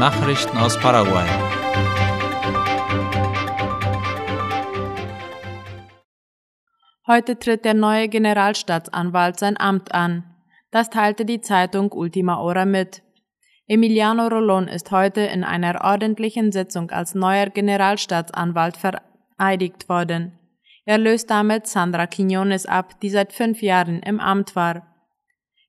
Nachrichten aus Paraguay. Heute tritt der neue Generalstaatsanwalt sein Amt an. Das teilte die Zeitung Ultima Hora mit. Emiliano Rolón ist heute in einer ordentlichen Sitzung als neuer Generalstaatsanwalt vereidigt worden. Er löst damit Sandra Quiñones ab, die seit fünf Jahren im Amt war.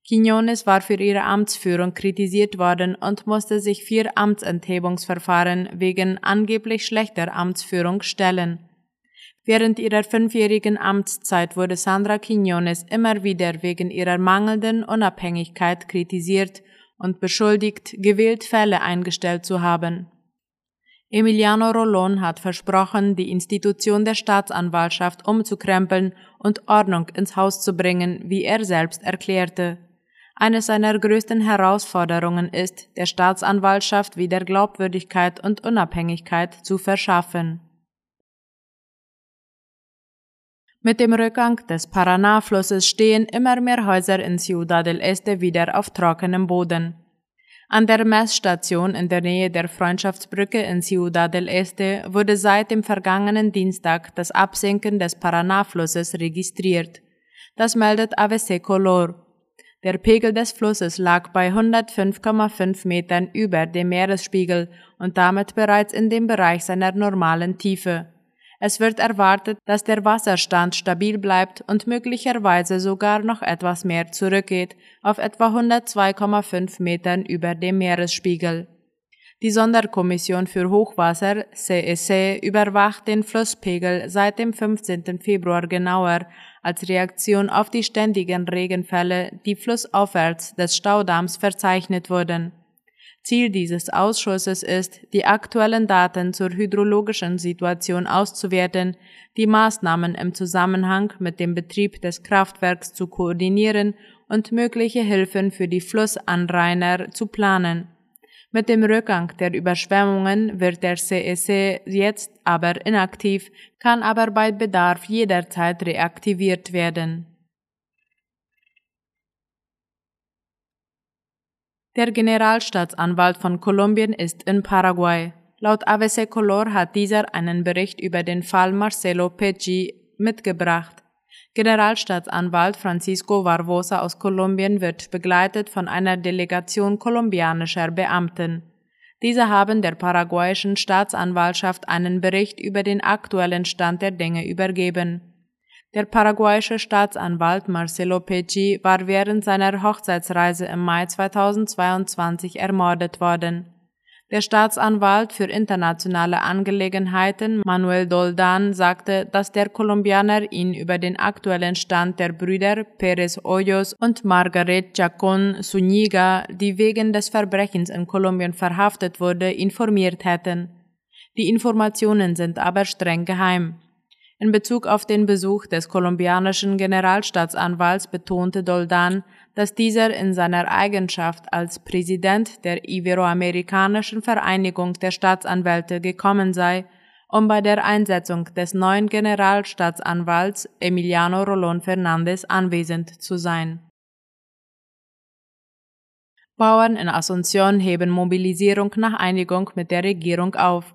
Quiñones war für ihre Amtsführung kritisiert worden und musste sich vier Amtsenthebungsverfahren wegen angeblich schlechter Amtsführung stellen. Während ihrer fünfjährigen Amtszeit wurde Sandra Quiñones immer wieder wegen ihrer mangelnden Unabhängigkeit kritisiert und beschuldigt, gewählt Fälle eingestellt zu haben. Emiliano Rolón hat versprochen, die Institution der Staatsanwaltschaft umzukrempeln und Ordnung ins Haus zu bringen, wie er selbst erklärte. Eine seiner größten Herausforderungen ist, der Staatsanwaltschaft wieder Glaubwürdigkeit und Unabhängigkeit zu verschaffen. Mit dem Rückgang des Paraná-Flusses stehen immer mehr Häuser in Ciudad del Este wieder auf trockenem Boden. An der Messstation in der Nähe der Freundschaftsbrücke in Ciudad del Este wurde seit dem vergangenen Dienstag das Absinken des Paraná-Flusses registriert. Das meldet AVC Color. Der Pegel des Flusses lag bei 105,5 Metern über dem Meeresspiegel und damit bereits in dem Bereich seiner normalen Tiefe. Es wird erwartet, dass der Wasserstand stabil bleibt und möglicherweise sogar noch etwas mehr zurückgeht, auf etwa 102,5 Metern über dem Meeresspiegel. Die Sonderkommission für Hochwasser CEC überwacht den Flusspegel seit dem 15. Februar genauer als Reaktion auf die ständigen Regenfälle, die flussaufwärts des Staudamms verzeichnet wurden. Ziel dieses Ausschusses ist, die aktuellen Daten zur hydrologischen Situation auszuwerten, die Maßnahmen im Zusammenhang mit dem Betrieb des Kraftwerks zu koordinieren und mögliche Hilfen für die Flussanrainer zu planen. Mit dem Rückgang der Überschwemmungen wird der CEC jetzt aber inaktiv, kann aber bei Bedarf jederzeit reaktiviert werden. Der Generalstaatsanwalt von Kolumbien ist in Paraguay. Laut ABC Color hat dieser einen Bericht über den Fall Marcelo Peggi mitgebracht. Generalstaatsanwalt Francisco Barbosa aus Kolumbien wird begleitet von einer Delegation kolumbianischer Beamten. Diese haben der paraguayischen Staatsanwaltschaft einen Bericht über den aktuellen Stand der Dinge übergeben. Der paraguayische Staatsanwalt Marcelo Pecci war während seiner Hochzeitsreise im Mai 2022 ermordet worden. Der Staatsanwalt für internationale Angelegenheiten Manuel Doldan sagte, dass der Kolumbianer ihn über den aktuellen Stand der Brüder Pérez Hoyos und Margaret Chacon Zuniga, die wegen des Verbrechens in Kolumbien verhaftet wurde, informiert hätten. Die Informationen sind aber streng geheim. In Bezug auf den Besuch des kolumbianischen Generalstaatsanwalts betonte Doldan, dass dieser in seiner Eigenschaft als Präsident der Iberoamerikanischen Vereinigung der Staatsanwälte gekommen sei, um bei der Einsetzung des neuen Generalstaatsanwalts Emiliano Rolón Fernández anwesend zu sein. Bauern in Asunción heben Mobilisierung nach Einigung mit der Regierung auf.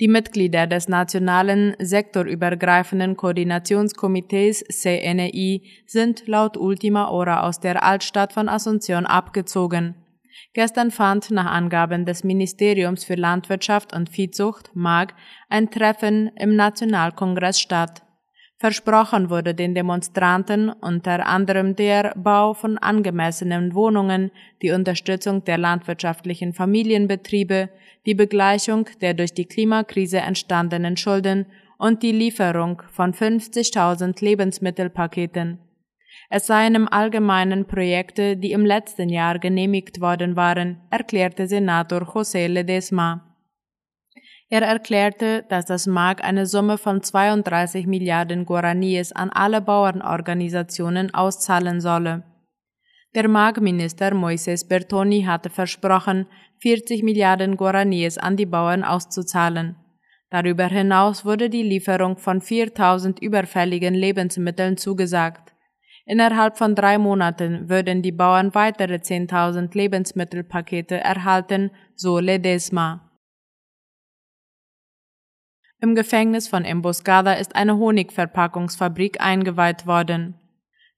Die Mitglieder des nationalen sektorübergreifenden Koordinationskomitees CNI sind laut Ultima Hora aus der Altstadt von Asunción abgezogen. Gestern fand nach Angaben des Ministeriums für Landwirtschaft und Viehzucht MAG ein Treffen im Nationalkongress statt. Versprochen wurde den Demonstranten unter anderem der Bau von angemessenen Wohnungen, die Unterstützung der landwirtschaftlichen Familienbetriebe, die Begleichung der durch die Klimakrise entstandenen Schulden und die Lieferung von 50.000 Lebensmittelpaketen. Es seien im Allgemeinen Projekte, die im letzten Jahr genehmigt worden waren, erklärte Senator José Ledesma. Er erklärte, dass das MAG eine Summe von 32 Milliarden Guaraníes an alle Bauernorganisationen auszahlen solle. Der MAG-Minister Moises Bertoni hatte versprochen, 40 Milliarden Guaraníes an die Bauern auszuzahlen. Darüber hinaus wurde die Lieferung von 4000 überfälligen Lebensmitteln zugesagt. Innerhalb von drei Monaten würden die Bauern weitere 10.000 Lebensmittelpakete erhalten, so Ledesma. Im Gefängnis von Emboscada ist eine Honigverpackungsfabrik eingeweiht worden.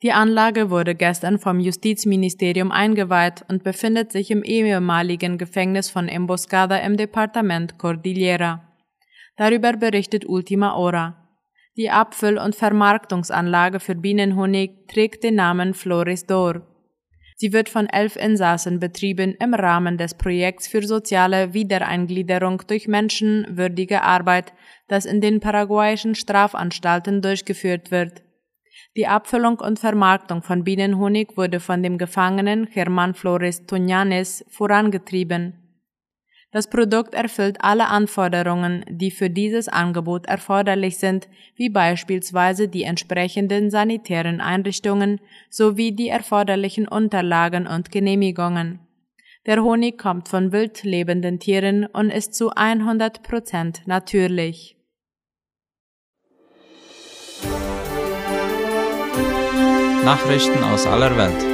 Die Anlage wurde gestern vom Justizministerium eingeweiht und befindet sich im ehemaligen Gefängnis von Emboscada im Departement Cordillera. Darüber berichtet Ultima Hora. Die Abfüll- und Vermarktungsanlage für Bienenhonig trägt den Namen Flores d'Or. Sie wird von elf Insassen betrieben im Rahmen des Projekts für soziale Wiedereingliederung durch menschenwürdige Arbeit, das in den paraguayischen Strafanstalten durchgeführt wird. Die Abfüllung und Vermarktung von Bienenhonig wurde von dem Gefangenen Germán Flores Tuñanes vorangetrieben. Das Produkt erfüllt alle Anforderungen, die für dieses Angebot erforderlich sind, wie beispielsweise die entsprechenden sanitären Einrichtungen sowie die erforderlichen Unterlagen und Genehmigungen. Der Honig kommt von wild lebenden Tieren und ist zu 100 Prozent natürlich. Nachrichten aus aller Welt.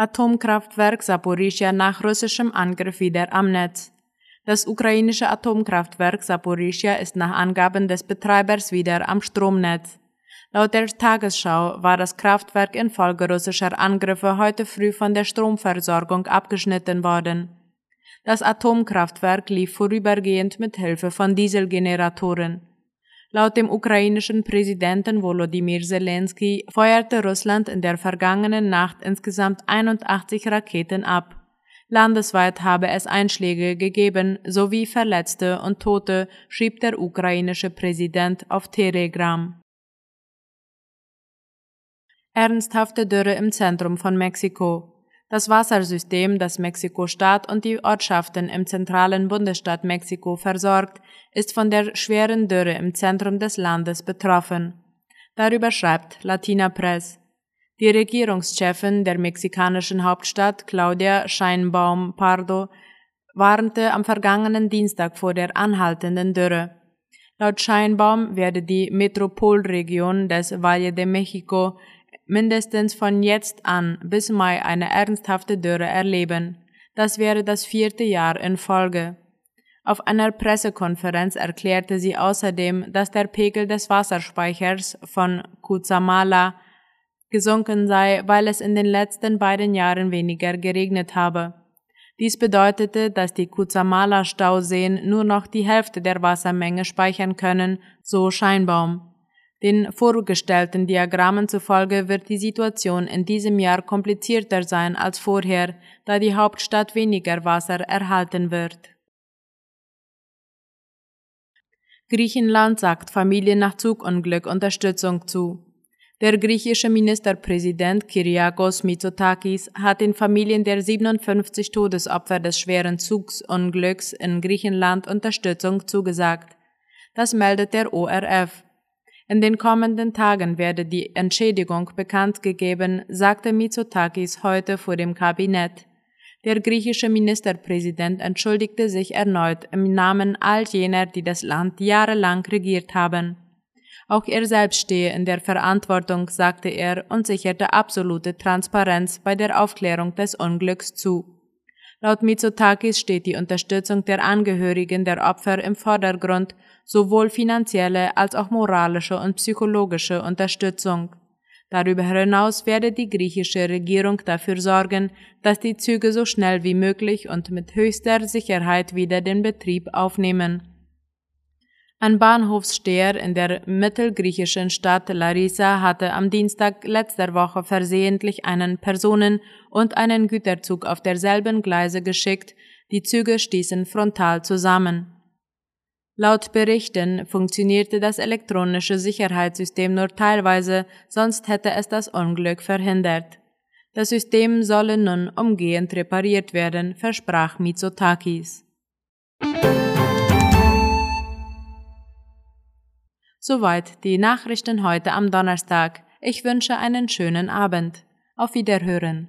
Atomkraftwerk Saporischia nach russischem Angriff wieder am Netz. Das ukrainische Atomkraftwerk Saporischia ist nach Angaben des Betreibers wieder am Stromnetz. Laut der Tagesschau war das Kraftwerk infolge russischer Angriffe heute früh von der Stromversorgung abgeschnitten worden. Das Atomkraftwerk lief vorübergehend mit Hilfe von Dieselgeneratoren. Laut dem ukrainischen Präsidenten Volodymyr Zelensky feuerte Russland in der vergangenen Nacht insgesamt 81 Raketen ab. Landesweit habe es Einschläge gegeben sowie Verletzte und Tote, schrieb der ukrainische Präsident auf Telegram. Ernsthafte Dürre im Zentrum von Mexiko. Das Wassersystem, das Mexiko-Staat und die Ortschaften im zentralen Bundesstaat Mexiko versorgt, ist von der schweren Dürre im Zentrum des Landes betroffen. Darüber schreibt Latina Press. Die Regierungschefin der mexikanischen Hauptstadt, Claudia Scheinbaum Pardo, warnte am vergangenen Dienstag vor der anhaltenden Dürre. Laut Scheinbaum werde die Metropolregion des Valle de Mexico mindestens von jetzt an bis Mai eine ernsthafte Dürre erleben. Das wäre das vierte Jahr in Folge. Auf einer Pressekonferenz erklärte sie außerdem, dass der Pegel des Wasserspeichers von Kuzamala gesunken sei, weil es in den letzten beiden Jahren weniger geregnet habe. Dies bedeutete, dass die Kuzamala-Stauseen nur noch die Hälfte der Wassermenge speichern können, so Scheinbaum. Den vorgestellten Diagrammen zufolge wird die Situation in diesem Jahr komplizierter sein als vorher, da die Hauptstadt weniger Wasser erhalten wird. Griechenland sagt Familien nach Zugunglück Unterstützung zu. Der griechische Ministerpräsident Kyriakos Mitsotakis hat den Familien der 57 Todesopfer des schweren Zugsunglücks in Griechenland Unterstützung zugesagt. Das meldet der ORF. In den kommenden Tagen werde die Entschädigung bekannt gegeben, sagte Mitsotakis heute vor dem Kabinett. Der griechische Ministerpräsident entschuldigte sich erneut im Namen all jener, die das Land jahrelang regiert haben. Auch er selbst stehe in der Verantwortung, sagte er und sicherte absolute Transparenz bei der Aufklärung des Unglücks zu. Laut Mitsotakis steht die Unterstützung der Angehörigen der Opfer im Vordergrund sowohl finanzielle als auch moralische und psychologische Unterstützung. Darüber hinaus werde die griechische Regierung dafür sorgen, dass die Züge so schnell wie möglich und mit höchster Sicherheit wieder den Betrieb aufnehmen. Ein Bahnhofssteher in der mittelgriechischen Stadt Larissa hatte am Dienstag letzter Woche versehentlich einen Personen- und einen Güterzug auf derselben Gleise geschickt, die Züge stießen frontal zusammen. Laut Berichten funktionierte das elektronische Sicherheitssystem nur teilweise, sonst hätte es das Unglück verhindert. Das System solle nun umgehend repariert werden, versprach Mitsotakis. Soweit die Nachrichten heute am Donnerstag. Ich wünsche einen schönen Abend. Auf Wiederhören.